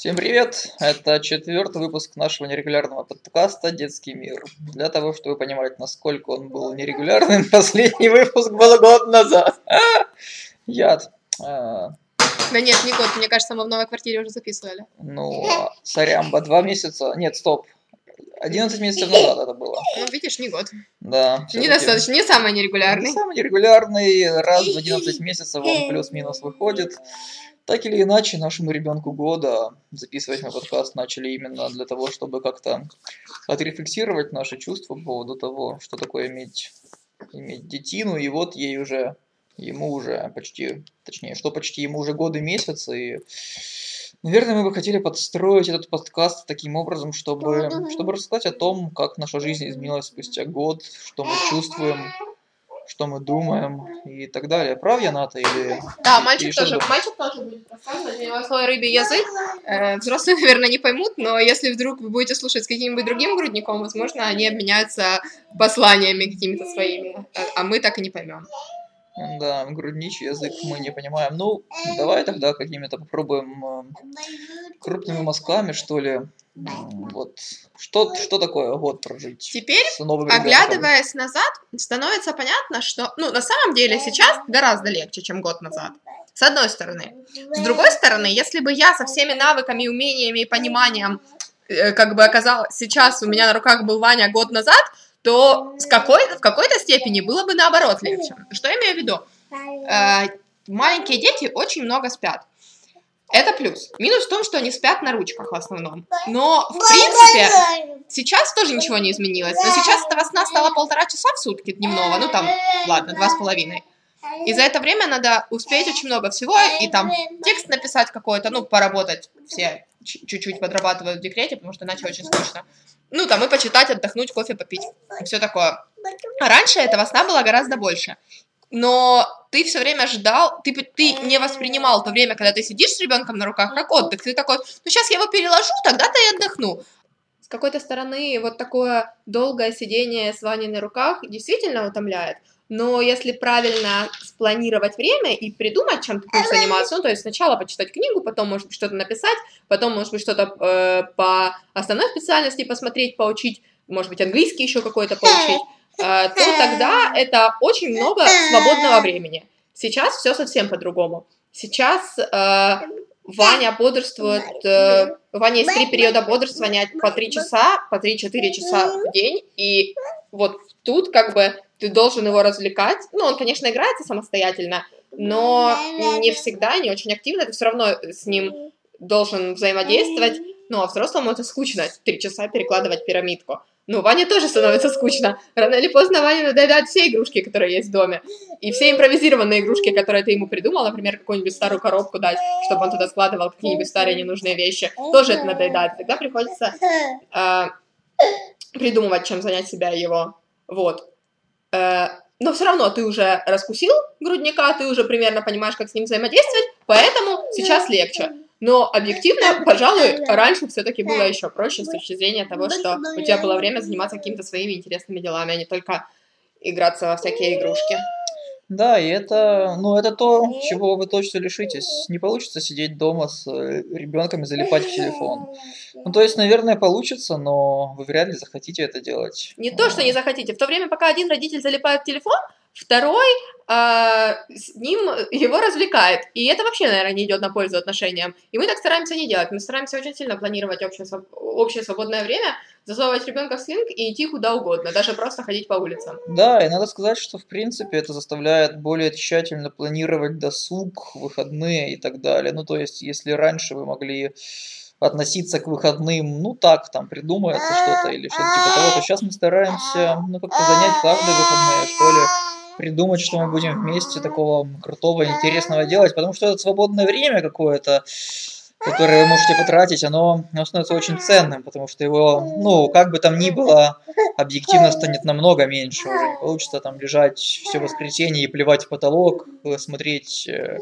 Всем привет! Это четвертый выпуск нашего нерегулярного подкаста «Детский мир». Для того, чтобы понимать, насколько он был нерегулярным, последний выпуск был год назад. Яд. А, Да нет, не год, мне кажется, мы в новой квартире уже записывали. Ну, сорямба, два месяца... Нет, стоп. 11 месяцев назад это было. Ну, видишь, не год. Да. Недостаточно, не самый нерегулярный. Самый нерегулярный, раз в 11 месяцев он плюс-минус выходит. Так или иначе, нашему ребенку года записывать мы подкаст начали именно для того, чтобы как-то отрефлексировать наши чувства по поводу того, что такое иметь, иметь детину, и вот ей уже, ему уже почти, точнее, что почти, ему уже годы месяцы, и, наверное, мы бы хотели подстроить этот подкаст таким образом, чтобы, чтобы рассказать о том, как наша жизнь изменилась спустя год, что мы чувствуем, что мы думаем и так далее. Прав я, Ната, или... Да, мальчик тоже, думаешь? мальчик тоже будет рассказывать. У него свой рыбий язык. Э, Взрослые, наверное, не поймут, но если вдруг вы будете слушать с каким-нибудь другим грудником, возможно, они обменяются посланиями какими-то своими, а- а мы так и не поймем. Да, грудничий язык мы не понимаем. Ну, давай тогда какими-то попробуем э, крупными мазками, что ли. Вот. Что, что такое год прожить? Теперь, с новым ребенком? оглядываясь назад, становится понятно, что, ну, на самом деле сейчас гораздо легче, чем год назад. С одной стороны. С другой стороны, если бы я со всеми навыками, умениями и пониманием, э, как бы оказалось, сейчас у меня на руках был Ваня год назад, то с какой, в какой-то степени было бы наоборот легче. Что я имею в виду? Э, маленькие дети очень много спят. Это плюс. Минус в том, что они спят на ручках в основном. Но, в принципе, сейчас тоже ничего не изменилось. Но сейчас этого сна стало полтора часа в сутки дневного. Ну, там, ладно, два с половиной. И за это время надо успеть очень много всего, и там текст написать какой-то, ну, поработать. Все чуть-чуть подрабатывают в декрете, потому что иначе очень скучно. Ну, там, и почитать, отдохнуть, кофе попить, все такое. А раньше этого сна было гораздо больше. Но ты все время ждал, ты, ты не воспринимал то время, когда ты сидишь с ребенком на руках, как отдых. Ты такой, ну сейчас я его переложу, тогда-то и отдохну. С какой-то стороны, вот такое долгое сидение с Ваней на руках действительно утомляет. Но если правильно спланировать время и придумать, чем ты будешь заниматься, ну, то есть сначала почитать книгу, потом, может быть, что-то написать, потом, может быть, что-то э, по основной специальности посмотреть, поучить, может быть, английский еще какой-то поучить, э, то тогда это очень много свободного времени. Сейчас все совсем по-другому. Сейчас э, Ваня бодрствует, э, у Вани есть три периода бодрствования по три часа, по 3-4 часа в день, и вот тут как бы ты должен его развлекать. Ну, он, конечно, играется самостоятельно, но не всегда, не очень активно, ты все равно с ним должен взаимодействовать. Ну, а взрослому это скучно, три часа перекладывать пирамидку. Ну, Ване тоже становится скучно. Рано или поздно Ване надоедают все игрушки, которые есть в доме. И все импровизированные игрушки, которые ты ему придумал, например, какую-нибудь старую коробку дать, чтобы он туда складывал какие-нибудь старые ненужные вещи, тоже это надоедает. Тогда приходится э, придумывать, чем занять себя его. Вот. Э, но все равно ты уже раскусил грудника, ты уже примерно понимаешь, как с ним взаимодействовать, поэтому сейчас легче. Но объективно, пожалуй, раньше все-таки было еще проще с точки зрения того, что у тебя было время заниматься какими-то своими интересными делами, а не только играться во всякие игрушки. Да, и это, ну, это то, чего вы точно лишитесь. Не получится сидеть дома с ребенком и залипать в телефон. Ну, то есть, наверное, получится, но вы вряд ли захотите это делать. Не то, что не захотите. В то время, пока один родитель залипает в телефон, второй а, с ним его развлекает. И это вообще, наверное, не идет на пользу отношениям. И мы так стараемся не делать. Мы стараемся очень сильно планировать общее, общее свободное время, засовывать ребенка в слинг и идти куда угодно, даже просто ходить по улицам. Да, и надо сказать, что в принципе это заставляет более тщательно планировать досуг, выходные и так далее. Ну, то есть, если раньше вы могли относиться к выходным, ну так, там придумается что-то или что-то типа того, то сейчас мы стараемся, ну, как-то занять каждые выходные, что ли, придумать, что мы будем вместе такого крутого, интересного делать, потому что это свободное время какое-то, которое вы можете потратить, оно, оно становится очень ценным, потому что его, ну, как бы там ни было, объективно станет намного меньше. Уже не получится там лежать все воскресенье и плевать в потолок, смотреть э,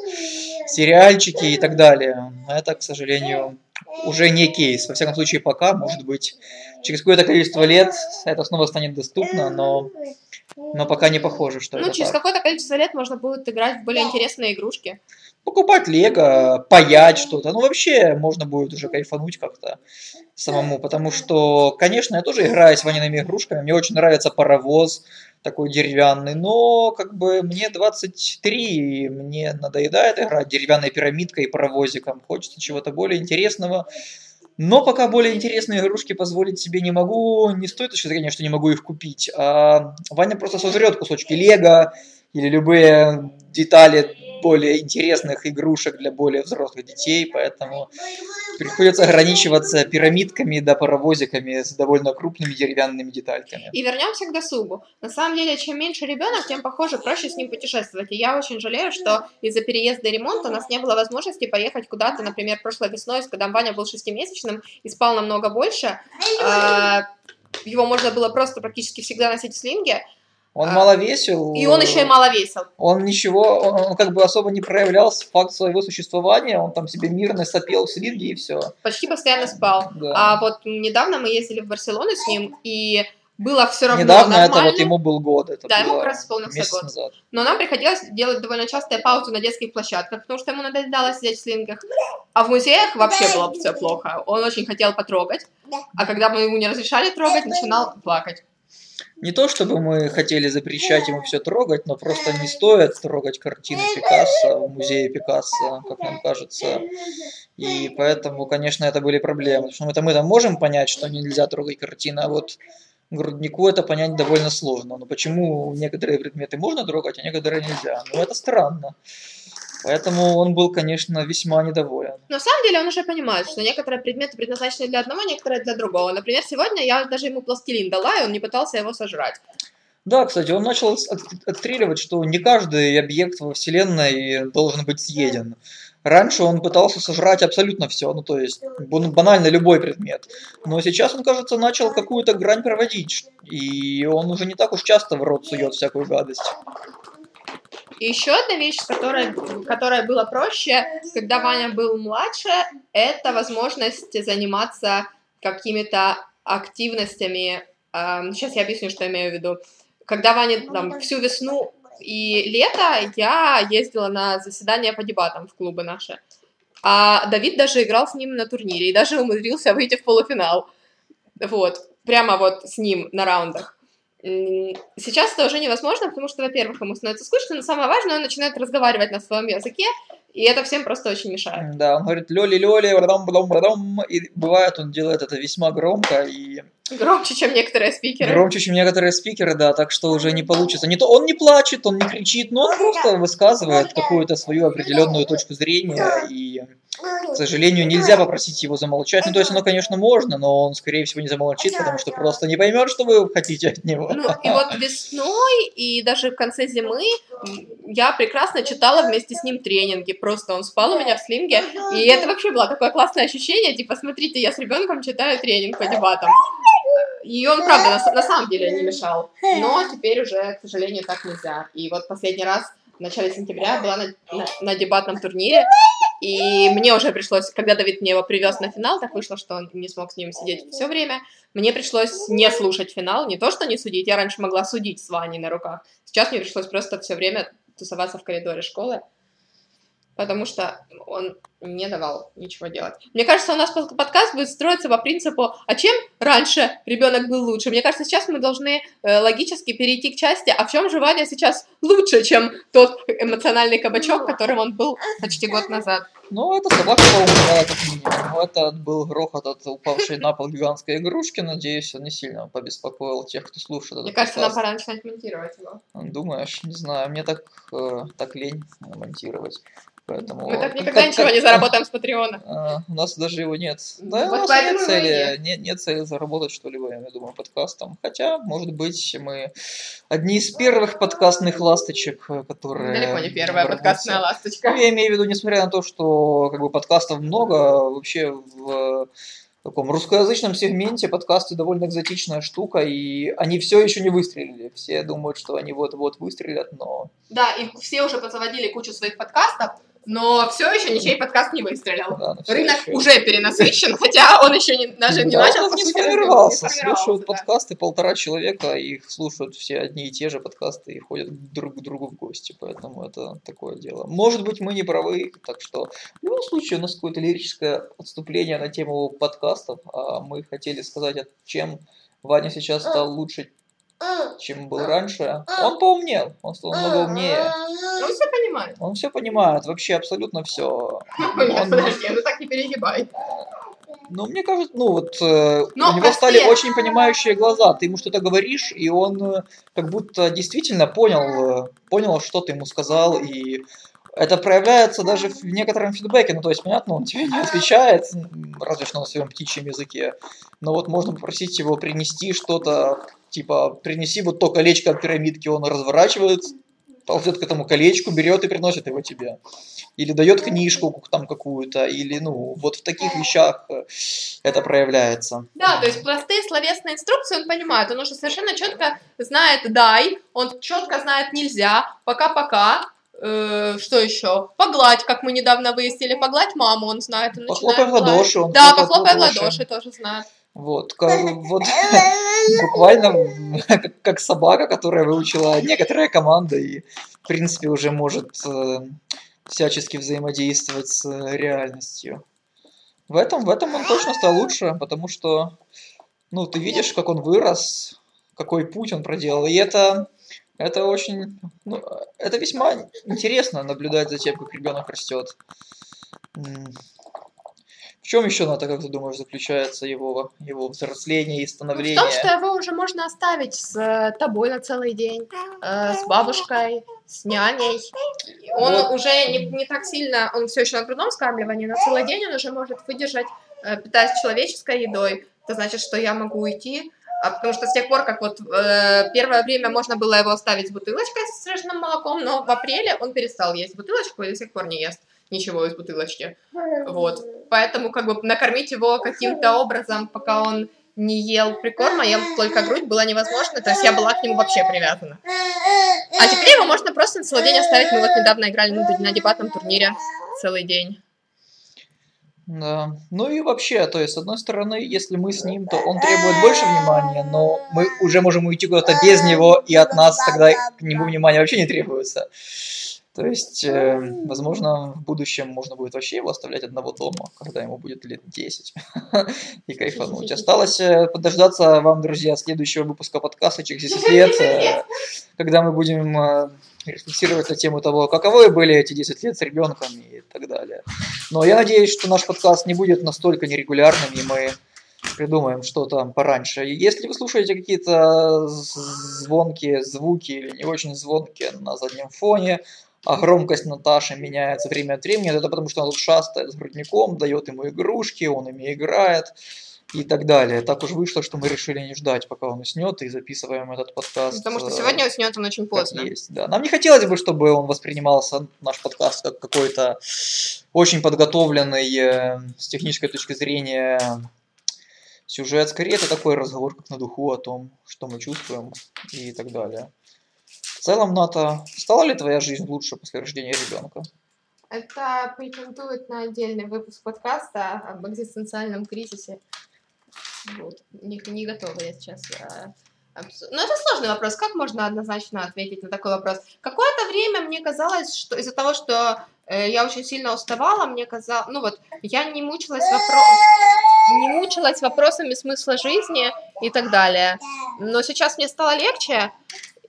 сериальчики и так далее. Это, к сожалению, уже не кейс. Во всяком случае, пока, может быть, через какое-то количество лет это снова станет доступно, но, но пока не похоже, что Ну, это через так. какое-то количество лет можно будет играть в более интересные игрушки. покупать лего, паять что-то. Ну, вообще, можно будет уже кайфануть как-то самому, потому что, конечно, я тоже играю с Ваниными игрушками, мне очень нравится паровоз такой деревянный, но как бы мне 23, и мне надоедает играть деревянной пирамидкой и паровозиком, хочется чего-то более интересного, но пока более интересные игрушки позволить себе не могу, не стоит точки зрения, что не могу их купить, а Ваня просто сожрет кусочки лего или любые детали более интересных игрушек для более взрослых детей, поэтому приходится ограничиваться пирамидками да паровозиками с довольно крупными деревянными детальками. И вернемся к досугу. На самом деле, чем меньше ребенок, тем, похоже, проще с ним путешествовать. И я очень жалею, что из-за переезда и ремонта у нас не было возможности поехать куда-то, например, прошлой весной, когда Ваня был шестимесячным и спал намного больше. А, его можно было просто практически всегда носить в слинге, он а, мало весил. И он еще и мало весил. Он ничего, он, он как бы особо не проявлял факт своего существования, он там себе мирно сопел в слинге и все. Почти постоянно спал. Да. А вот недавно мы ездили в Барселону с ним, и было все равно Недавно нормально. это вот ему был год. Это да, ему как раз исполнился год. Назад. Но нам приходилось делать довольно частые паузы на детских площадках, потому что ему надоедало сидеть в слингах. А в музеях вообще было все плохо. Он очень хотел потрогать, а когда мы ему не разрешали трогать, начинал плакать. Не то, чтобы мы хотели запрещать ему все трогать, но просто не стоит трогать картины Пикассо в музее Пикассо, как нам кажется. И поэтому, конечно, это были проблемы. Потому что мы-то, мы-то можем понять, что нельзя трогать картины, а вот груднику это понять довольно сложно. Но почему некоторые предметы можно трогать, а некоторые нельзя? Ну, это странно. Поэтому он был, конечно, весьма недоволен. Но на самом деле он уже понимает, что некоторые предметы предназначены для одного, некоторые для другого. Например, сегодня я даже ему пластилин дала, и он не пытался его сожрать. Да, кстати, он начал отстреливать, что не каждый объект во Вселенной должен быть съеден. Раньше он пытался сожрать абсолютно все, ну то есть банально любой предмет. Но сейчас он, кажется, начал какую-то грань проводить, и он уже не так уж часто в рот сует всякую гадость. И еще одна вещь, которая, которая была проще, когда Ваня был младше, это возможность заниматься какими-то активностями. Сейчас я объясню, что я имею в виду. Когда Ваня там всю весну и лето я ездила на заседания по дебатам в клубы наши. А Давид даже играл с ним на турнире и даже умудрился выйти в полуфинал. Вот, прямо вот с ним на раундах. Сейчас это уже невозможно, потому что, во-первых, ему становится скучно, но самое важное, он начинает разговаривать на своем языке, и это всем просто очень мешает. Да, он говорит лёли-лёли, и бывает, он делает это весьма громко и... Громче, чем некоторые спикеры. Громче, чем некоторые спикеры, да, так что уже не получится. Не то он не плачет, он не кричит, но он просто высказывает какую-то свою определенную точку зрения и к сожалению, нельзя попросить его замолчать. Ну, то есть, оно, конечно, можно, но он, скорее всего, не замолчит, потому что просто не поймет, что вы хотите от него. Ну, и вот весной и даже в конце зимы я прекрасно читала вместе с ним тренинги. Просто он спал у меня в слинге, и это вообще было такое классное ощущение, типа, смотрите, я с ребенком читаю тренинг по дебатам. И он, правда, на, на самом деле не мешал. Но теперь уже, к сожалению, так нельзя. И вот последний раз в начале сентября была на, на, на дебатном турнире, и мне уже пришлось, когда Давид мне его привез на финал, так вышло, что он не смог с ним сидеть все время, мне пришлось не слушать финал, не то что не судить, я раньше могла судить с Ваней на руках, сейчас мне пришлось просто все время тусоваться в коридоре школы, потому что он не давал ничего делать. Мне кажется, у нас подкаст будет строиться по принципу, а чем раньше ребенок был лучше? Мне кажется, сейчас мы должны э, логически перейти к части, а в чем же Ваня сейчас лучше, чем тот эмоциональный кабачок, которым он был почти год назад? Ну, это собака поумерла, как минимум. Это был грохот от упавшей на пол гигантской игрушки. Надеюсь, он не сильно побеспокоил тех, кто слушает Мне кажется, подкаст. нам пора начинать монтировать его. Думаешь? Не знаю. Мне так, э, так лень монтировать. Поэтому... Мы так никогда как, ничего как, не заработаем с Патреона. А, у нас даже его нет. Да, вот у нас нет цели, нет, нет цели заработать что-либо, я думаю, подкастом. Хотя, может быть, мы одни из первых подкастных ласточек, которые... Далеко не первая подкастная ласточка. Ну, я имею в виду, несмотря на то, что как бы подкастов много, вообще в таком русскоязычном сегменте подкасты довольно экзотичная штука, и они все еще не выстрелили. Все думают, что они вот-вот выстрелят, но... Да, и все уже позаводили кучу своих подкастов, но все еще ничей подкаст не выстрелил. Да, Рынок ещё- уже перенасыщен, хотя он еще не, даже не Да, начал он не сформировался. Слушают да. подкасты полтора человека, их слушают все одни и те же подкасты и ходят друг к другу в гости. Поэтому это такое дело. Может быть, мы не правы, так что в любом случае у нас какое-то лирическое отступление на тему подкастов. А мы хотели сказать, от чем Ваня сейчас стал лучше, чем был раньше. Он поумнел, он стал много умнее. Ну, все понимают. Он все понимает, вообще абсолютно все. Нет, Он- подожди, ну так не перегибай. Ну, мне кажется, ну вот э, Но у него стали очень понимающие глаза. Ты ему что-то говоришь, и он э, как будто действительно понял, э, понял, что ты ему сказал, и это проявляется даже в некотором фидбэке. Ну, то есть, понятно, он тебе не отвечает, разве что на своем птичьем языке. Но вот можно попросить его принести что-то, типа, принеси вот то колечко от пирамидки, он разворачивает, ползет к этому колечку, берет и приносит его тебе. Или дает книжку там какую-то, или, ну, вот в таких вещах э, это проявляется. Да, то есть простые словесные инструкции он понимает, он уже совершенно четко знает дай, он четко знает нельзя, пока-пока, э, что еще? Погладь, как мы недавно выяснили, погладь маму, он знает, он Похлопай в ладоши, он Да, похлопай в ладоши. ладоши тоже знает. Вот, как, вот буквально как, как собака, которая выучила некоторые команды и, в принципе, уже может э, всячески взаимодействовать с э, реальностью. В этом, в этом он точно стал лучше, потому что, ну, ты видишь, как он вырос, какой путь он проделал, и это, это очень, ну, это весьма интересно наблюдать за тем, как ребенок растет. В чем еще, Ната, как ты думаешь, заключается его, его взросление и В становление? том, что его уже можно оставить с э, тобой на целый день, э, с бабушкой, с няней. Он Вот. уже не, не так сильно, он все еще на грудном скармливании, на целый день он уже может выдержать, э, питаясь человеческой едой. Это значит, что я могу уйти, потому что с тех пор, как вот э, первое время можно было его оставить с бутылочкой с срежным молоком, но в апреле он перестал есть бутылочку и до сих пор не ест ничего из бутылочки. Вот. Поэтому как бы накормить его каким-то образом, пока он не ел прикорма, ел только грудь, было невозможно, то есть я была к нему вообще привязана. А теперь его можно просто целый день оставить. Мы вот недавно играли на дебатном турнире целый день. Да. Ну и вообще, то есть, с одной стороны, если мы с ним, то он требует больше внимания, но мы уже можем уйти куда-то без него, и от нас тогда к нему внимания вообще не требуется. То есть, э, возможно, в будущем можно будет вообще его оставлять одного дома, когда ему будет лет 10, и кайфануть. Осталось э, подождаться вам, друзья, следующего выпуска подкаста через 10 лет, э, когда мы будем э, рефлексировать на тему того, каковы были эти 10 лет с ребенком и так далее. Но я надеюсь, что наш подкаст не будет настолько нерегулярным, и мы придумаем что-то пораньше. Если вы слушаете какие-то з- звонкие звуки или не очень звонкие на заднем фоне, а громкость Наташи меняется время от времени, то это потому, что она тут шастает с грудником, дает ему игрушки, он ими играет и так далее. Так уж вышло, что мы решили не ждать, пока он уснет, и записываем этот подкаст. Потому что э, сегодня уснет он очень поздно. есть, да. Нам не хотелось бы, чтобы он воспринимался, наш подкаст, как какой-то очень подготовленный э, с технической точки зрения сюжет. Скорее, это такой разговор, как на духу, о том, что мы чувствуем и так далее. В целом, Ната, стала ли твоя жизнь лучше после рождения ребенка? Это претендует на отдельный выпуск подкаста об экзистенциальном кризисе. Вот. Не, не готова я сейчас. э, обсу- Но это сложный вопрос. Как можно однозначно ответить на такой вопрос? Какое-то время мне казалось, что из-за того, что э, я очень сильно уставала, мне казалось, ну вот, я не мучилась вопро- не мучилась вопросами смысла жизни и так далее. Но сейчас мне стало легче,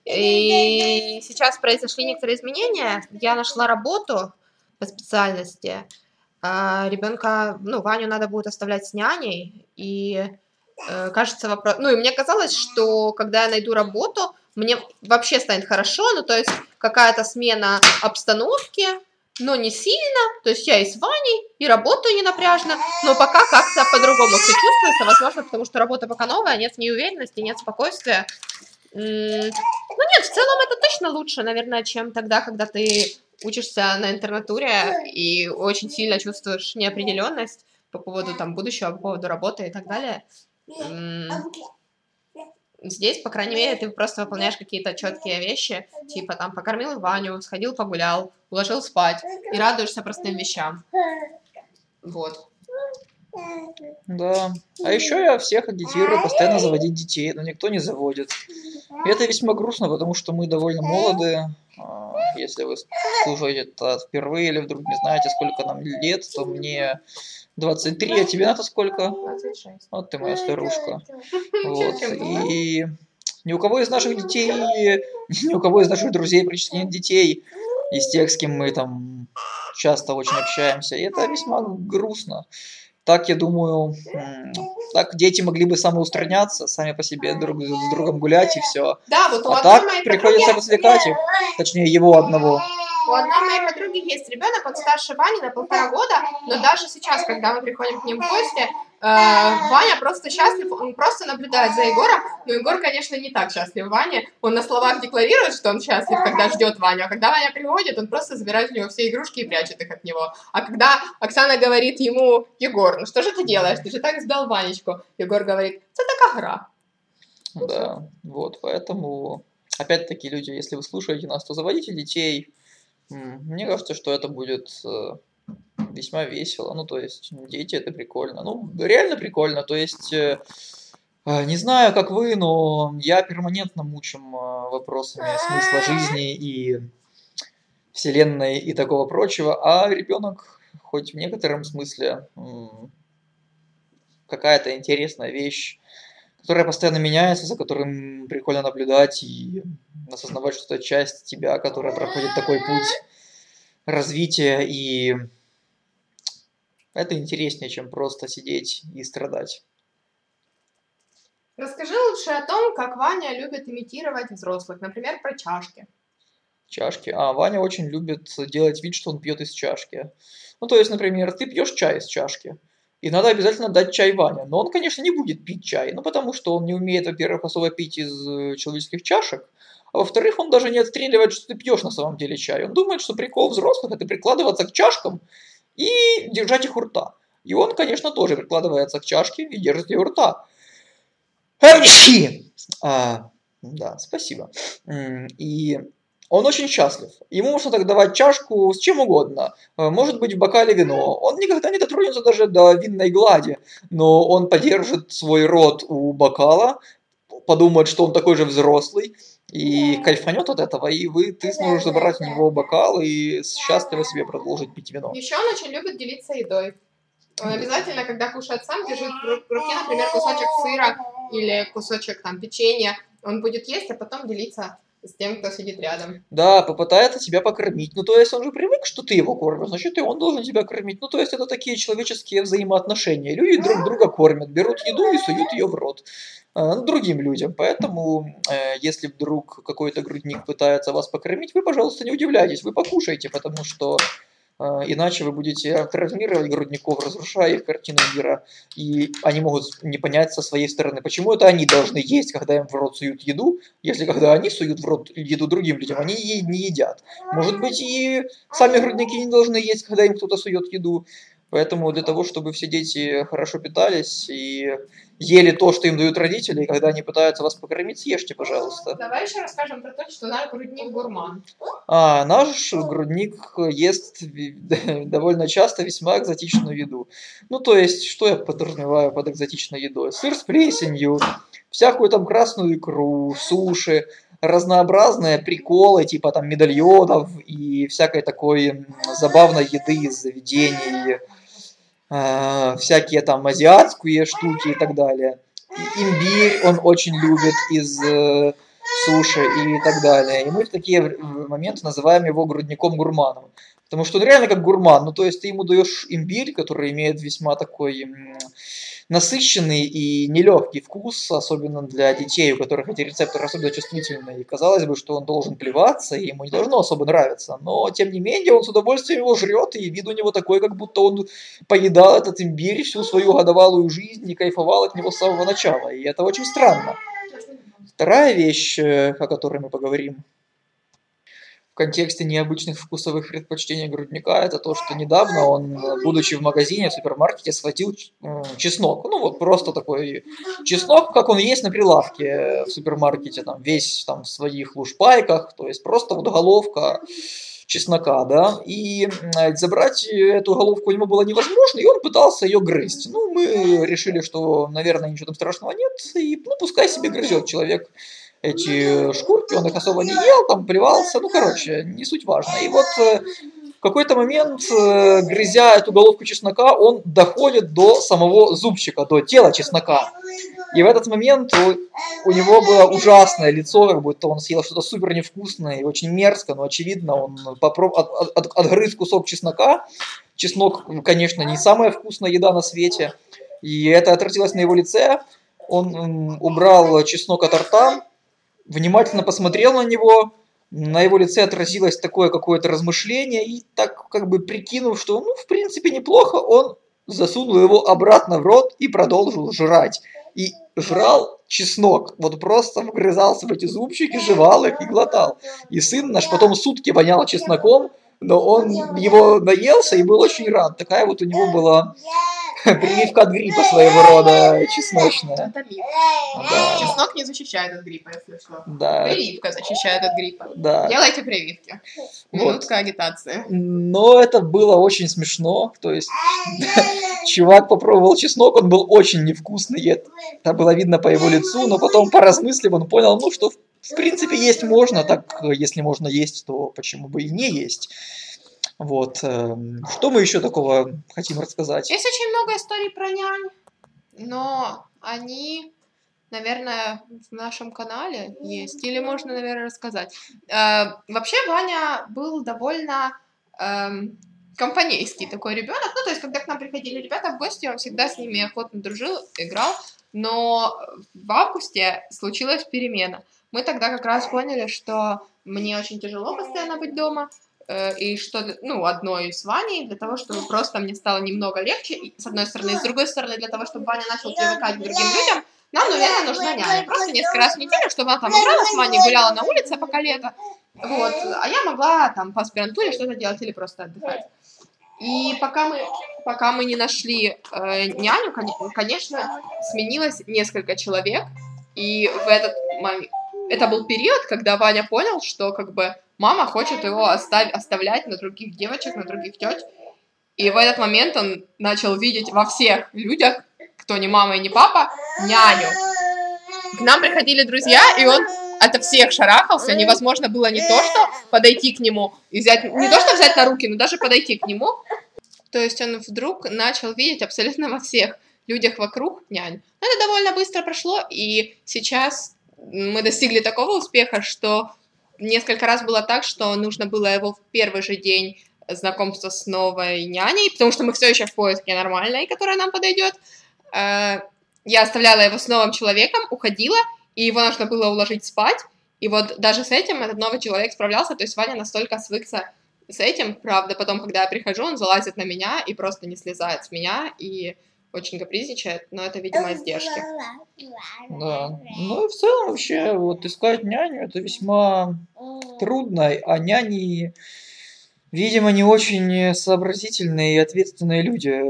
и сейчас произошли некоторые изменения. Я нашла работу по специальности. А ребенка, ну, Ваню надо будет оставлять с няней, и э, кажется вопрос... Ну, и мне казалось, что когда я найду работу, мне вообще станет хорошо, ну, то есть какая-то смена обстановки, но не сильно, то есть я и с Ваней, и работаю не напряжно, но пока как-то по-другому все чувствуется, возможно, потому что работа пока новая, нет неуверенности, нет спокойствия. Ну нет, в целом это точно лучше, наверное, чем тогда, когда ты учишься на интернатуре и очень сильно чувствуешь неопределенность по поводу там будущего, по поводу работы и так далее. Здесь, по крайней мере, ты просто выполняешь какие-то четкие вещи, типа там покормил Ваню, сходил погулял, уложил спать и радуешься простым вещам. Вот. Да. А еще я всех агитирую постоянно заводить детей, но никто не заводит. И это весьма грустно, потому что мы довольно молодые. А, если вы слушаете это впервые или вдруг не знаете, сколько нам лет, то мне 23, а тебе надо сколько? 26. Вот ты моя старушка. Вот. И ни у кого из наших детей, ни у кого из наших друзей практически нет детей, из тех, с кем мы там часто очень общаемся. И это весьма грустно. Так, я думаю, так дети могли бы самоустраняться, сами по себе друг с другом гулять и все. Да, вот у а так моей приходится подруги- развлекать их, точнее его одного. У одной моей подруги есть ребенок, он старше Вани на полтора года, но даже сейчас, когда мы приходим к ним в гости, Ваня просто счастлив, он просто наблюдает за Егором, но Егор, конечно, не так счастлив Ване, он на словах декларирует, что он счастлив, когда ждет Ваню, а когда Ваня приходит, он просто забирает у него все игрушки и прячет их от него. А когда Оксана говорит ему, Егор, ну что же ты делаешь, ты же так сдал Ванечку, Егор говорит, это такая гра. Да, вот, поэтому, опять-таки, люди, если вы слушаете нас, то заводите детей. Мне кажется, что это будет весьма весело. Ну, то есть, дети это прикольно. Ну, реально прикольно. То есть, э, э, не знаю, как вы, но я перманентно мучим э, вопросами смысла жизни и вселенной и такого прочего, а ребенок, хоть в некотором смысле, какая-то интересная вещь, которая постоянно меняется, за которым прикольно наблюдать и осознавать, что это часть тебя, которая проходит такой путь развития, и это интереснее, чем просто сидеть и страдать. Расскажи лучше о том, как Ваня любит имитировать взрослых, например, про чашки. Чашки. А, Ваня очень любит делать вид, что он пьет из чашки. Ну, то есть, например, ты пьешь чай из чашки, и надо обязательно дать чай Ване. Но он, конечно, не будет пить чай, ну, потому что он не умеет, во-первых, особо пить из э, человеческих чашек, а во-вторых, он даже не отстреливает, что ты пьешь на самом деле чай. Он думает, что прикол взрослых – это прикладываться к чашкам и держать их у рта. И он, конечно, тоже прикладывается к чашке и держит ее у рта. А, да, спасибо. И он очень счастлив. Ему можно так давать чашку с чем угодно. Э, Может быть в бокале вино. Он никогда не дотронется даже до винной глади, но он подержит свой рот у бокала, подумает, что он такой же взрослый, и кайфанет от этого, и вы, ты сможешь забрать у него бокал и счастливо себе продолжить пить вино. Еще он очень любит делиться едой. Он обязательно, когда кушает сам, держит в ру- в руке, например, кусочек сыра или кусочек там печенья. Он будет есть, а потом делиться с тем, кто сидит рядом. Да, попытается тебя покормить. Ну, то есть он же привык, что ты его кормишь, значит, и он должен тебя кормить. Ну, то есть это такие человеческие взаимоотношения. Люди друг друга кормят, берут еду и суют ее в рот э, ну, другим людям. Поэтому, э, если вдруг какой-то грудник пытается вас покормить, вы, пожалуйста, не удивляйтесь, вы покушайте, потому что иначе вы будете травмировать грудников, разрушая их картину мира, и они могут не понять со своей стороны, почему это они должны есть, когда им в рот суют еду, если когда они суют в рот еду другим людям, они ей не едят. Может быть, и сами грудники не должны есть, когда им кто-то сует еду. Поэтому для того, чтобы все дети хорошо питались и ели то, что им дают родители, и когда они пытаются вас покормить, съешьте, пожалуйста. Давай еще расскажем про то, что наш грудник гурман. А, наш грудник ест довольно часто весьма экзотичную еду. Ну, то есть, что я подразумеваю под экзотичной едой? Сыр с плесенью, всякую там красную икру, суши, разнообразные приколы, типа там медальонов и всякой такой забавной еды из заведений, а, всякие там азиатские штуки и так далее. Имбирь он очень любит из э, суши и так далее. И мы в такие моменты называем его грудником-гурманом. Потому что он реально как гурман. Ну, то есть ты ему даешь имбирь, который имеет весьма такой насыщенный и нелегкий вкус, особенно для детей, у которых эти рецепторы особенно чувствительны. И казалось бы, что он должен плеваться, и ему не должно особо нравиться. Но, тем не менее, он с удовольствием его жрет, и вид у него такой, как будто он поедал этот имбирь всю свою годовалую жизнь и кайфовал от него с самого начала. И это очень странно. Вторая вещь, э, о которой мы поговорим. Контексте необычных вкусовых предпочтений грудника, это то, что недавно он, будучи в магазине, в супермаркете, схватил чеснок. Ну, вот просто такой чеснок, как он есть на прилавке в супермаркете, там, весь там, в своих лужпайках, то есть просто вот головка чеснока, да, и забрать эту головку у него было невозможно, и он пытался ее грызть. Ну, мы решили, что, наверное, ничего там страшного нет, и, ну, пускай себе грызет человек эти шкурки, он их особо не ел, там плевался, ну, короче, не суть важно. И вот э, в какой-то момент, э, грызя эту головку чеснока, он доходит до самого зубчика, до тела чеснока. И в этот момент у, у него было ужасное лицо, как будто он съел что-то супер невкусное и очень мерзко, но очевидно он попроб... от, от, от, отгрыз кусок чеснока. Чеснок, конечно, не самая вкусная еда на свете. И это отразилось на его лице. Он убрал чеснок от рта, внимательно посмотрел на него, на его лице отразилось такое какое-то размышление, и так как бы прикинув, что, ну, в принципе, неплохо, он засунул его обратно в рот и продолжил жрать. И жрал чеснок, вот просто вгрызался в эти зубчики, жевал их и глотал. И сын наш потом сутки вонял чесноком, но он его наелся и был очень рад. Такая вот у него была Прививка от гриппа своего рода чесночная. Это миф. Да. Чеснок не защищает от гриппа, если что. Да. Прививка защищает от гриппа. Да. Делайте прививки. Минутка вот. агитации. Но это было очень смешно. То есть чувак попробовал чеснок, он был очень невкусный. Это было видно по его лицу, но потом, поразмыслив, он понял, ну, что в принципе есть можно, так если можно есть, то почему бы и не есть. Вот. Эм, что мы еще такого хотим рассказать? Есть очень много историй про нянь, но они, наверное, в нашем канале есть. Или можно, наверное, рассказать. Э, вообще, Ваня был довольно э, компанейский такой ребенок. Ну, то есть, когда к нам приходили ребята в гости, он всегда с ними охотно дружил, играл. Но в августе случилась перемена. Мы тогда как раз поняли, что мне очень тяжело постоянно быть дома, и что, ну, одной с Ваней, для того, чтобы просто мне стало немного легче, с одной стороны, и с другой стороны, для того, чтобы Ваня начал привыкать к другим людям, нам, наверное, нужна няня. Просто несколько раз в неделю, чтобы она там играла с Ваней, гуляла на улице, пока лето, вот, а я могла там по аспирантуре что-то делать или просто отдыхать. И пока мы, пока мы не нашли э, няню, конечно, сменилось несколько человек, и в этот момент, это был период, когда Ваня понял, что как бы мама хочет его остав... оставлять на других девочек, на других теть. И в этот момент он начал видеть во всех людях, кто не мама и не папа, няню. К нам приходили друзья, и он от всех шарахался. Невозможно было не то, что подойти к нему и взять, не то, что взять на руки, но даже подойти к нему. То есть он вдруг начал видеть абсолютно во всех людях вокруг нянь. Но это довольно быстро прошло, и сейчас мы достигли такого успеха, что несколько раз было так, что нужно было его в первый же день знакомства с новой няней, потому что мы все еще в поиске нормальной, которая нам подойдет. Э, я оставляла его с новым человеком, уходила, и его нужно было уложить спать. И вот даже с этим этот новый человек справлялся, то есть Ваня настолько свыкся с этим, правда, потом, когда я прихожу, он залазит на меня и просто не слезает с меня, и очень капризничает, но это, видимо, издержки. Да. Ну и в целом вообще вот искать няню это весьма трудно, а няни, видимо, не очень сообразительные и ответственные люди.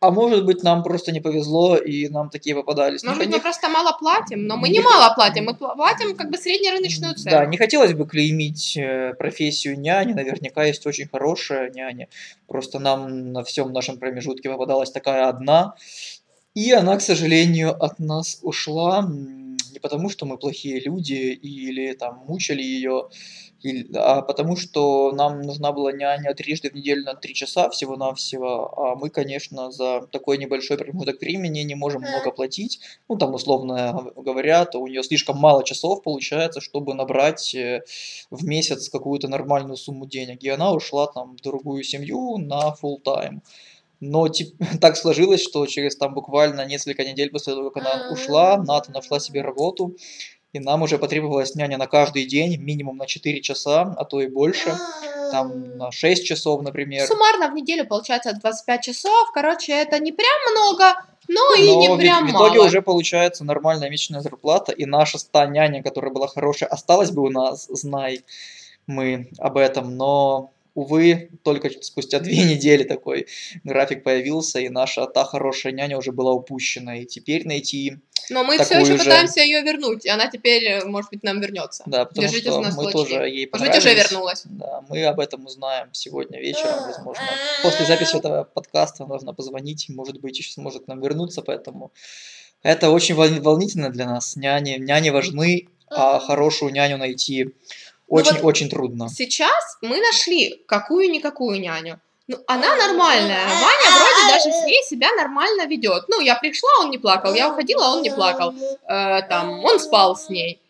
А может быть, нам просто не повезло, и нам такие попадались. Может быть, мы просто мало платим, но мы не, не мало платим, мы платим как бы среднерыночную цену. Да, не хотелось бы клеймить э, профессию няни, наверняка есть очень хорошая няня. Просто нам на всем нашем промежутке попадалась такая одна, и она, к сожалению, от нас ушла не потому, что мы плохие люди или там мучили ее, а потому что нам нужна была няня трижды в неделю на три часа всего-навсего, а мы, конечно, за такой небольшой промежуток времени не можем много платить. Ну, там, условно говоря, то у нее слишком мало часов получается, чтобы набрать э, в месяц какую-то нормальную сумму денег. И она ушла там в другую семью на full time. Но тип, так сложилось, что через там буквально несколько недель после того, как она ушла, Ната нашла себе работу, и нам уже потребовалась няня на каждый день, минимум на 4 часа, а то и больше. Там на 6 часов, например. Суммарно в неделю получается 25 часов. Короче, это не прям много, но, но и не прям в, в итоге уже получается нормальная месячная зарплата. И наша ста няня, которая была хорошая, осталась бы у нас, знай. мы об этом, но увы, только спустя две недели такой график появился, и наша та хорошая няня уже была упущена, и теперь найти Но мы все еще же... пытаемся ее вернуть, и она теперь, э, может быть, нам вернется. Да, потому Держите что мы тоже ей Может быть, уже вернулась. Да, мы об этом узнаем сегодня вечером, возможно. После записи этого подкаста нужно позвонить, может быть, еще сможет нам вернуться, поэтому это очень волнительно для нас. Няни, няни важны, а хорошую няню найти очень-очень вот трудно. Сейчас мы нашли какую-никакую няню. Ну, она нормальная. Ваня вроде даже с ней себя нормально ведет. Ну, я пришла, он не плакал. Я уходила, он не плакал. Э, там, он спал с ней.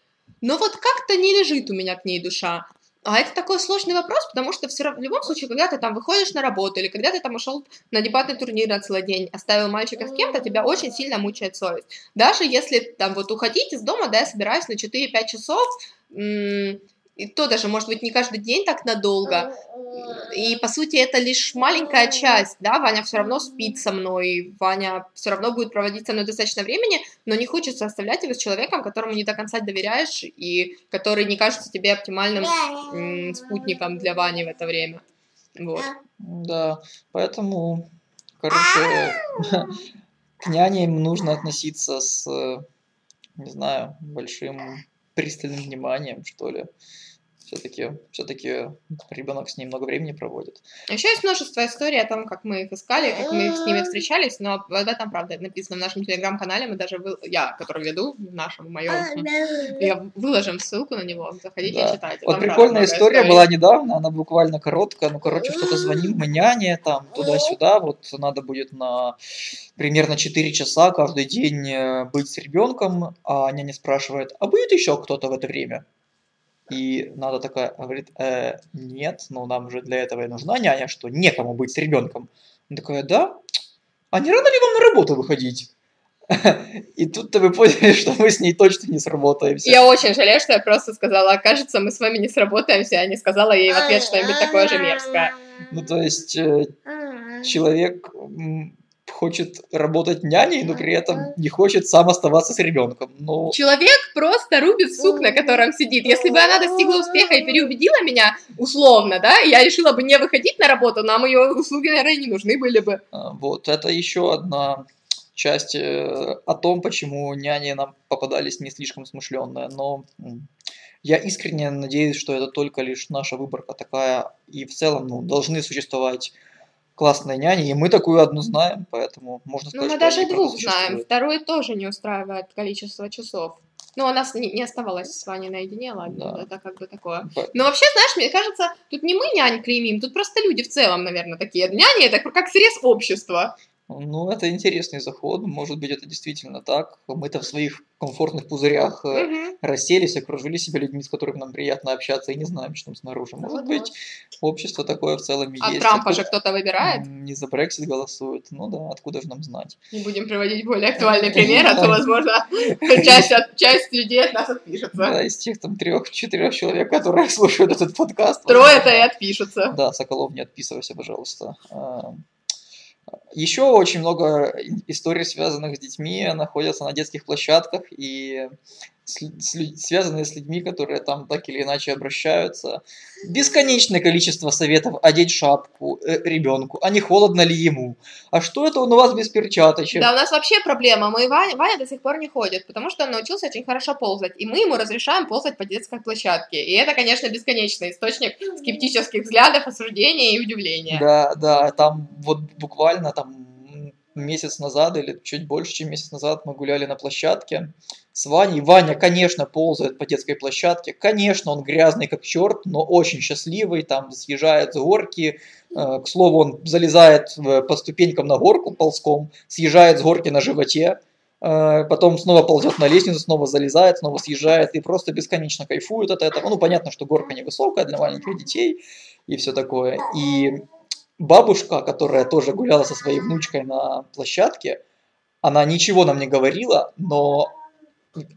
Но вот как-то не лежит у меня к ней душа. А это такой сложный вопрос, потому что все равно, в любом случае, когда ты там выходишь на работу, или когда ты там ушел на дебатный турнир на целый день, оставил мальчика с кем-то, тебя очень сильно мучает совесть. Даже если там вот уходить из дома, да, я собираюсь на 4-5 часов, и то даже, может быть, не каждый день так надолго. И, по сути, это лишь маленькая часть, да, Ваня все равно спит со мной, Ваня все равно будет проводить со мной достаточно времени, но не хочется оставлять его с человеком, которому не до конца доверяешь, и который не кажется тебе оптимальным м, спутником для Вани в это время. Вот. Да, поэтому, короче, к няням нужно относиться с, не знаю, большим пристальным вниманием, что ли все-таки все-таки ребенок с ней много времени проводит. Еще есть множество историй о том, как мы их искали, как мы с ними встречались, но в этом, правда, написано в нашем телеграм-канале, мы даже, вы... я, который веду, в нашем, моем, я выложим ссылку на него, заходите да. и читайте. Вот прикольная история была недавно, она буквально короткая, ну, короче, что-то звоним мы няне, там, туда-сюда, вот надо будет на примерно 4 часа каждый день э, быть с ребенком, а няня спрашивает, а будет еще кто-то в это время? И надо такая говорит, э, нет, ну нам же для этого и нужна няня, что некому быть с ребенком. Он такая, да? А не рано ли вам на работу выходить? И тут-то вы поняли, что мы с ней точно не сработаемся. Я очень жалею, что я просто сказала, кажется, мы с вами не сработаемся, а не сказала ей в ответ что-нибудь такое же мерзкое. Ну, то есть, э, человек хочет работать няней, но при этом не хочет сам оставаться с ребенком. Но... Человек просто рубит сук, на котором сидит. Если бы она достигла успеха и переубедила меня, условно, да, я решила бы не выходить на работу, нам ее услуги, наверное, не нужны были бы. А, вот, это еще одна часть э, о том, почему няни нам попадались не слишком смышленные, но я искренне надеюсь, что это только лишь наша выборка такая, и в целом ну, должны существовать классные няни, и мы такую одну знаем, поэтому можно сказать, Ну, мы даже двух знаем, второй тоже не устраивает количество часов. Ну, у нас не, не оставалось с Ваней наедине, ладно, да. это как бы такое. Но вообще, знаешь, мне кажется, тут не мы нянь клеймим, тут просто люди в целом, наверное, такие. Няни это как срез общества. Ну, это интересный заход. Может быть, это действительно так. Мы-то в своих комфортных пузырях угу. расселись, окружили себя людьми, с которыми нам приятно общаться, и не знаем, что там снаружи. Может вот быть, общество такое в целом а есть. А Трампа же кто-то выбирает? Не за Брексит голосует. Ну да, откуда же нам знать? Не будем приводить более актуальный пример, а то, возможно, часть, часть людей от нас отпишется. Да, из тех там трех-четырех человек, которые слушают этот подкаст. Трое-то и отпишутся. Да, Соколов, не отписывайся, пожалуйста. Еще очень много историй, связанных с детьми, находятся на детских площадках и с, с, связанные с людьми, которые там так или иначе обращаются. Бесконечное количество советов одеть шапку э, ребенку, а не холодно ли ему. А что это он у вас без перчаточек? Да, у нас вообще проблема. Мы Ваня, Ваня до сих пор не ходит, потому что он научился очень хорошо ползать. И мы ему разрешаем ползать по детской площадке. И это, конечно, бесконечный источник скептических взглядов, осуждения и удивления. Да, да, там вот буквально там месяц назад или чуть больше, чем месяц назад мы гуляли на площадке с Ваней. Ваня, конечно, ползает по детской площадке. Конечно, он грязный как черт, но очень счастливый. Там съезжает с горки. Э, к слову, он залезает по ступенькам на горку ползком, съезжает с горки на животе. Э, потом снова ползет на лестницу, снова залезает, снова съезжает и просто бесконечно кайфует от этого. Ну, понятно, что горка невысокая для маленьких детей и все такое. И бабушка, которая тоже гуляла со своей внучкой на площадке, она ничего нам не говорила, но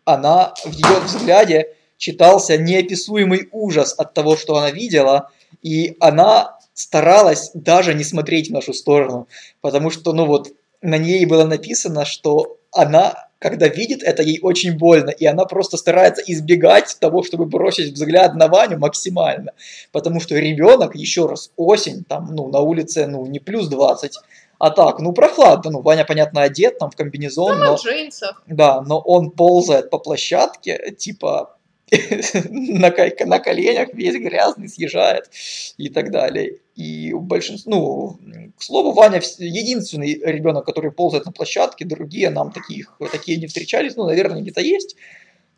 она в ее взгляде читался неописуемый ужас от того, что она видела, и она старалась даже не смотреть в нашу сторону, потому что, ну вот, на ней было написано, что она когда видит это, ей очень больно, и она просто старается избегать того, чтобы бросить взгляд на Ваню максимально, потому что ребенок, еще раз, осень, там, ну, на улице, ну, не плюс 20, а так, ну, прохладно, ну, Ваня, понятно, одет, там, в комбинезон, Ну, но, в джинсах. да, но он ползает по площадке, типа, на, на коленях весь грязный съезжает и так далее. И большинство, ну, к слову, Ваня единственный ребенок, который ползает на площадке, другие нам таких, такие не встречались, ну, наверное, где-то есть,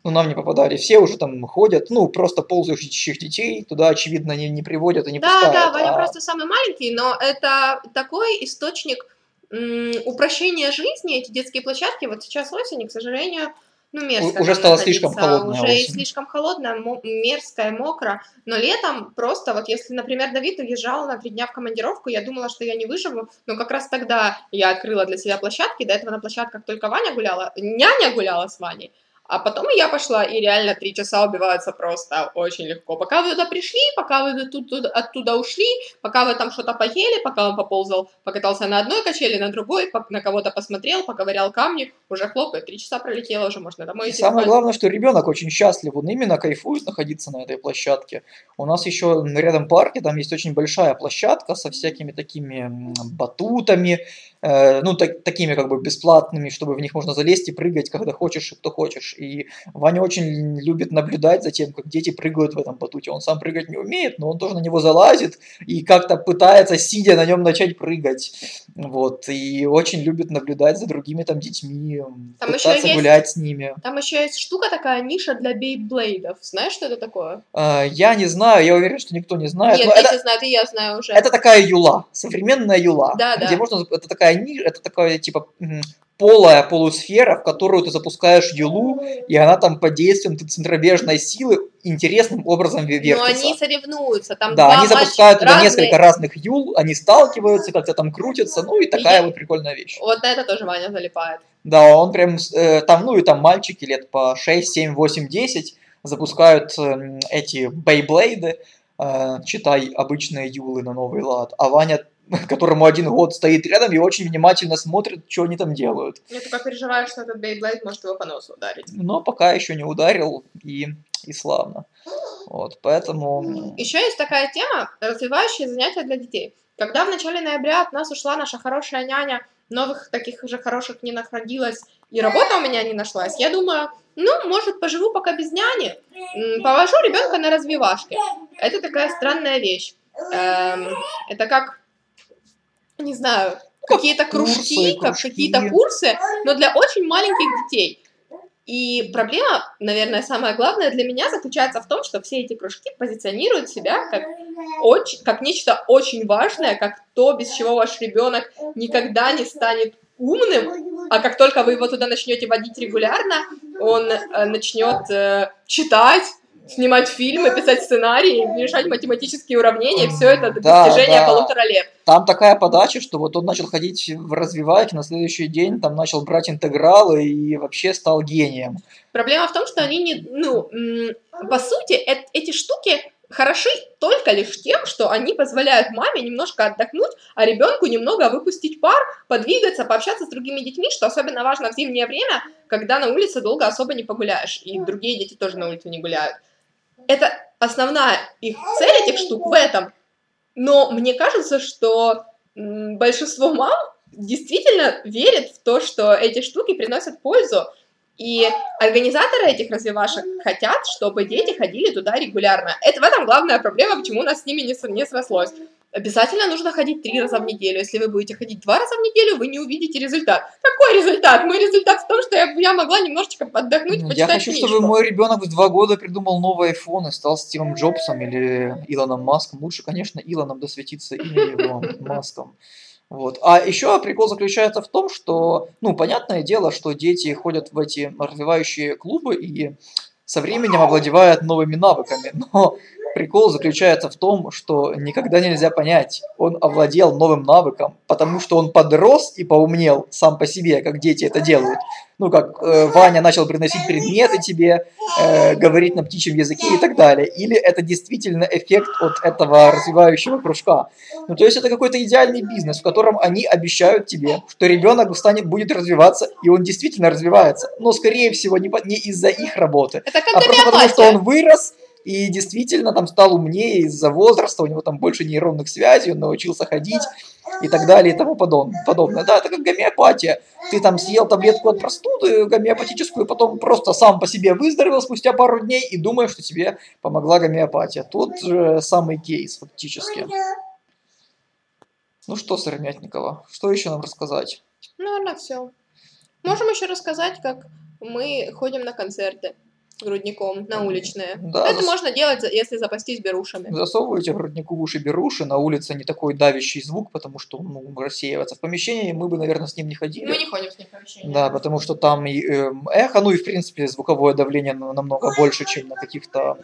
но нам не попадали. Все уже там ходят, ну, просто ползающих детей туда, очевидно, не, не приводят и не Да, пускают. да, Ваня а- просто самый маленький, но это такой источник м, упрощения жизни, эти детские площадки. Вот сейчас осень, и, к сожалению, ну, мерзко. уже стало слишком холодная Уже и осень. слишком холодно, мерзко и мокро. Но летом просто, вот если, например, Давид уезжал на три дня в командировку, я думала, что я не выживу, но как раз тогда я открыла для себя площадки. До этого на площадках только Ваня гуляла, няня гуляла с Ваней. А потом я пошла, и реально три часа убиваются просто очень легко. Пока вы туда пришли, пока вы тут, тут- оттуда ушли, пока вы там что-то поели, пока он поползал, покатался на одной качели, на другой, на кого-то посмотрел, поковырял камни, уже хлопает, три часа пролетело, уже можно домой идти самое главное, что ребенок очень счастлив, он именно кайфует находиться на этой площадке. У нас еще рядом парке, там есть очень большая площадка со всякими такими батутами, э, ну, так- такими как бы бесплатными, чтобы в них можно залезть и прыгать, когда хочешь и кто хочешь. И Ваня очень любит наблюдать за тем, как дети прыгают в этом батуте. Он сам прыгать не умеет, но он тоже на него залазит и как-то пытается, сидя на нем, начать прыгать. Вот. И очень любит наблюдать за другими там детьми, Там еще пытаться есть- гулять с ними. Там еще есть штука такая, ниша для бейблейдов. Знаешь, что это такое? А, Я не знаю, я уверен, что никто не знает. Нет, дети это, знают, и я знаю уже. это такая юла, современная юла. Да, да. где можно, это такая ниша, это такая типа полая полусфера, в которую ты запускаешь юлу, и она там под действием центробежной силы интересным образом ве- Но вертится. они соревнуются, там Да, они запускают туда разные. несколько разных юл, они сталкиваются, как-то там крутятся, ну и такая я- вот прикольная вещь. Вот на это тоже Ваня залипает. Да, он прям э, там, ну и там мальчики лет по 6, 7, 8, 10 запускают эм, эти бейблейды, э, читай обычные юлы на новый лад, а Ваня, которому один год стоит рядом и очень внимательно смотрит, что они там делают. Я только переживаю, что этот бейблейд может его по носу ударить. Но пока еще не ударил и, и славно. Вот, поэтому... Еще есть такая тема, развивающие занятия для детей. Когда в начале ноября от нас ушла наша хорошая няня, новых таких уже хороших не находилось, и работа у меня не нашлась, я думаю, ну, может, поживу пока без няни, повожу ребенка на развивашки. Это такая странная вещь. Эм, это как, не знаю, какие-то кружки, курсы, как кружки. какие-то курсы, но для очень маленьких детей. И проблема, наверное, самая главная для меня заключается в том, что все эти кружки позиционируют себя как, очень, как нечто очень важное, как то, без чего ваш ребенок никогда не станет умным, а как только вы его туда начнете водить регулярно, он э, начнет э, читать, снимать фильмы, писать сценарии, решать математические уравнения, все это до Да, достижения да. полутора лет. Там такая подача, что вот он начал ходить в развивайки, на следующий день там начал брать интегралы и вообще стал гением. Проблема в том, что они не, ну, по сути, эт- эти штуки хороши только лишь тем, что они позволяют маме немножко отдохнуть, а ребенку немного выпустить пар, подвигаться, пообщаться с другими детьми, что особенно важно в зимнее время, когда на улице долго особо не погуляешь, и другие дети тоже на улице не гуляют. Это основная их цель этих штук в этом. Но мне кажется, что большинство мам действительно верит в то, что эти штуки приносят пользу, и организаторы этих развивашек хотят, чтобы дети ходили туда регулярно. Это в этом главная проблема, почему у нас с ними не, не срослось. Обязательно нужно ходить три раза в неделю. Если вы будете ходить два раза в неделю, вы не увидите результат. Какой результат? Мой результат в том, что я, я могла немножечко отдохнуть, Ну, Я хочу, книжку. чтобы мой ребенок в два года придумал новый iPhone и стал Стивом Джобсом или Илоном Маском. Лучше, конечно, Илоном досветится имя его Маском. Вот. А еще прикол заключается в том, что, ну, понятное дело, что дети ходят в эти развивающие клубы и со временем овладевают новыми навыками. Но Прикол заключается в том, что никогда нельзя понять, он овладел новым навыком, потому что он подрос и поумнел сам по себе, как дети это делают. Ну, как э, Ваня начал приносить предметы тебе, э, говорить на птичьем языке и так далее. Или это действительно эффект от этого развивающего кружка. Ну, то есть это какой-то идеальный бизнес, в котором они обещают тебе, что ребенок станет, будет развиваться, и он действительно развивается. Но, скорее всего, не, не из-за их работы, а просто потому, что он вырос и действительно там стал умнее из-за возраста, у него там больше нейронных связей, он научился ходить и так далее и тому подоб- подобное. Да, это как гомеопатия. Ты там съел таблетку от простуды гомеопатическую, потом просто сам по себе выздоровел спустя пару дней и думаешь, что тебе помогла гомеопатия. Тут же самый кейс фактически. Ну что, Сыромятникова, что еще нам рассказать? Наверное, все. Можем еще рассказать, как мы ходим на концерты грудником, на уличные. Да, Это зас- можно делать, если запастись берушами. Засовываете груднику в уши беруши, на улице не такой давящий звук, потому что он ну, рассеивается в помещении, мы бы, наверное, с ним не ходили. Мы не ходим с ним в помещение. Да, потому что там и, эм, эхо, ну и в принципе звуковое давление на- намного больше, чем на каких-то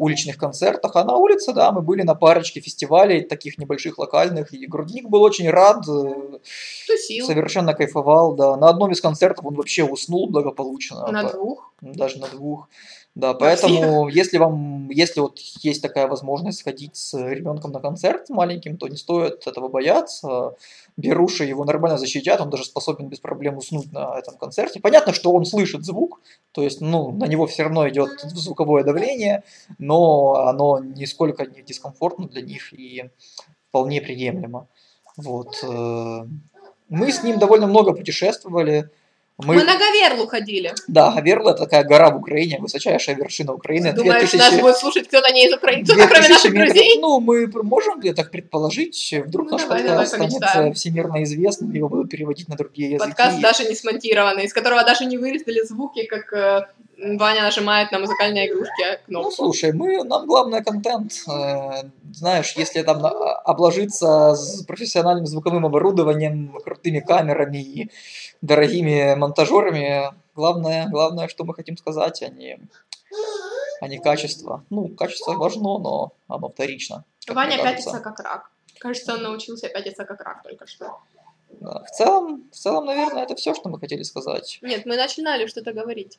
уличных концертах. А на улице, да, мы были на парочке фестивалей, таких небольших, локальных, и Грудник был очень рад, э, Тусил. совершенно кайфовал, да. На одном из концертов он вообще уснул благополучно. На По- двух. даже на двух. Да, поэтому если вам, если вот есть такая возможность сходить с ребенком на концерт маленьким, то не стоит этого бояться. Беруши его нормально защитят, он даже способен без проблем уснуть на этом концерте. Понятно, что он слышит звук, то есть, ну, на него все равно идет звуковое давление, но оно нисколько не дискомфортно для них и вполне приемлемо. Вот. э, Мы с ним довольно много путешествовали. Мы, на Гаверлу ходили. Да, Гаверла это такая гора в Украине, высочайшая вершина Украины. Думаешь, 2000 нас будет слушать кто-то не из 2000 кроме наших метров. друзей? Ну, мы можем ли так предположить, вдруг Ну, наш давай, подкаст давай, станет помечтаем. э, всемирно известным, его будут переводить на другие языки. Подкаст даже не смонтированный, из которого даже не вырезали звуки, как э, Ваня нажимает на музыкальной игрушке Ну, кнопку. слушай, мы, нам главное контент. Э, Знаешь, если там на- обложиться с профессиональным звуковым оборудованием, крутыми камерами и дорогими монтажерами, главное, главное, что мы хотим сказать, а не, а не качество. Ну, качество важно, но оно вторично. Ваня пятится как рак. Кажется, он научился пятиться как рак только что. Да. В целом, в целом, наверное, это все, что мы хотели сказать. Нет, мы начинали что-то говорить.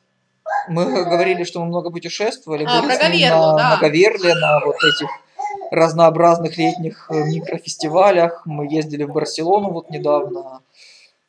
Мы говорили, что мы много путешествовали, А, были про Гаверлу, на, да. на Гаверле, на вот этих разнообразных летних э, микрофестивалях. Мы ездили в Барселону вот недавно.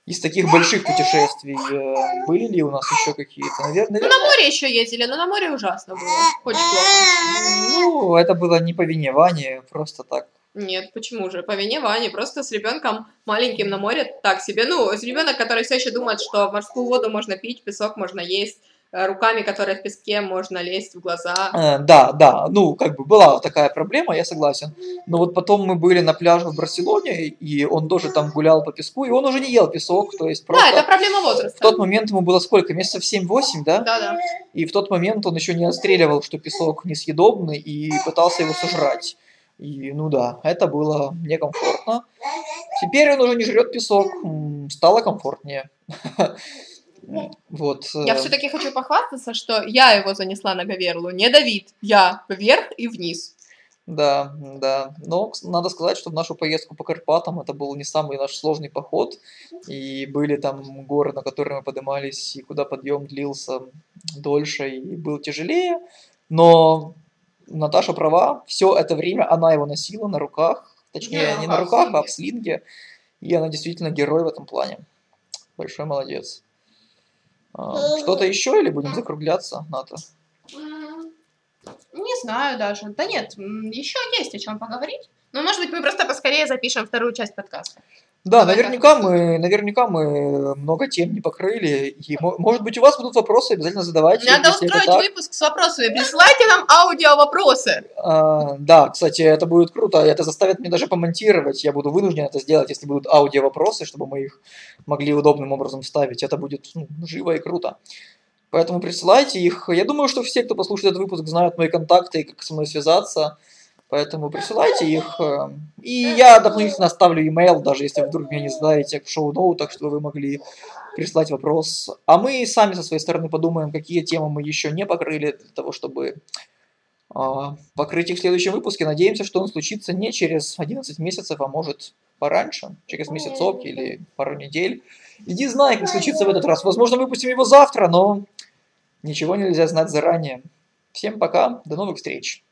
Из таких больших путешествий э, были ли у нас еще какие-то? Наверное, Ну, на море еще ездили, но на море ужасно было. Очень плохо. ну, это было не по вине Вани, просто так. Нет, почему же? По вине Вани. Просто с ребенком маленьким на море так себе. Ну, с ребенок, который все еще думает, что морскую воду можно пить, песок можно есть, руками, которые в песке, можно лезть в глаза. Э, Да, да, ну, как бы была такая проблема, я согласен. Но вот потом мы были на пляже в Барселоне, и он тоже там гулял по песку, и он уже не ел песок, то есть просто... Да, это проблема В возраста. тот момент ему было сколько? Месяцев 7-8, да? Да, да. И в тот момент он еще не отстреливал, что песок несъедобный, и пытался его сожрать. И, ну да, это было некомфортно. Теперь он уже не жрет песок, стало комфортнее. Вот. Я э, все-таки хочу похвастаться, что я его занесла на Гаверлу, не Давид. Я вверх и вниз. Да, да. Но надо сказать, что в нашу поездку по Карпатам это был не самый наш сложный поход. И были там горы, на которые мы поднимались, и куда подъем длился дольше и был тяжелее. Но Наташа права, все это время она его носила на руках. Точнее, Не, не на на руках, а в слинге. И она действительно герой в этом плане. Большой молодец. А, Что-то еще или будем закругляться, Ната? Не знаю даже. Да нет, еще есть о чем поговорить. Но, может быть, мы просто поскорее запишем вторую часть подкаста. Да, Давай наверняка так. мы, наверняка мы много тем не покрыли. И, мо- может быть, у вас будут вопросы, обязательно задавайте. Надо устроить так. выпуск с вопросами. Присылайте нам аудио-вопросы. А, да, кстати, это будет круто. Это заставит меня даже помонтировать. Я буду вынужден это сделать, если будут аудио-вопросы, чтобы мы их могли удобным образом вставить. Это будет ну, живо и круто. Поэтому присылайте их. Я думаю, что все, кто послушает этот выпуск, знают мои контакты и как со мной связаться. Поэтому присылайте их. э, И я дополнительно оставлю email, даже если вдруг меня не знаете, в шоу-ноутах, чтобы вы могли прислать вопрос. А мы сами со своей стороны подумаем, какие темы мы еще не покрыли, для того, чтобы а, покрыть их в следующем выпуске. Надеемся, что он случится не через 11 месяцев, а может пораньше, через месяцок или пару недель. Иди знай, как случится в этот раз. Возможно, выпустим его завтра, но ничего нельзя знать заранее. Всем пока, до новых встреч.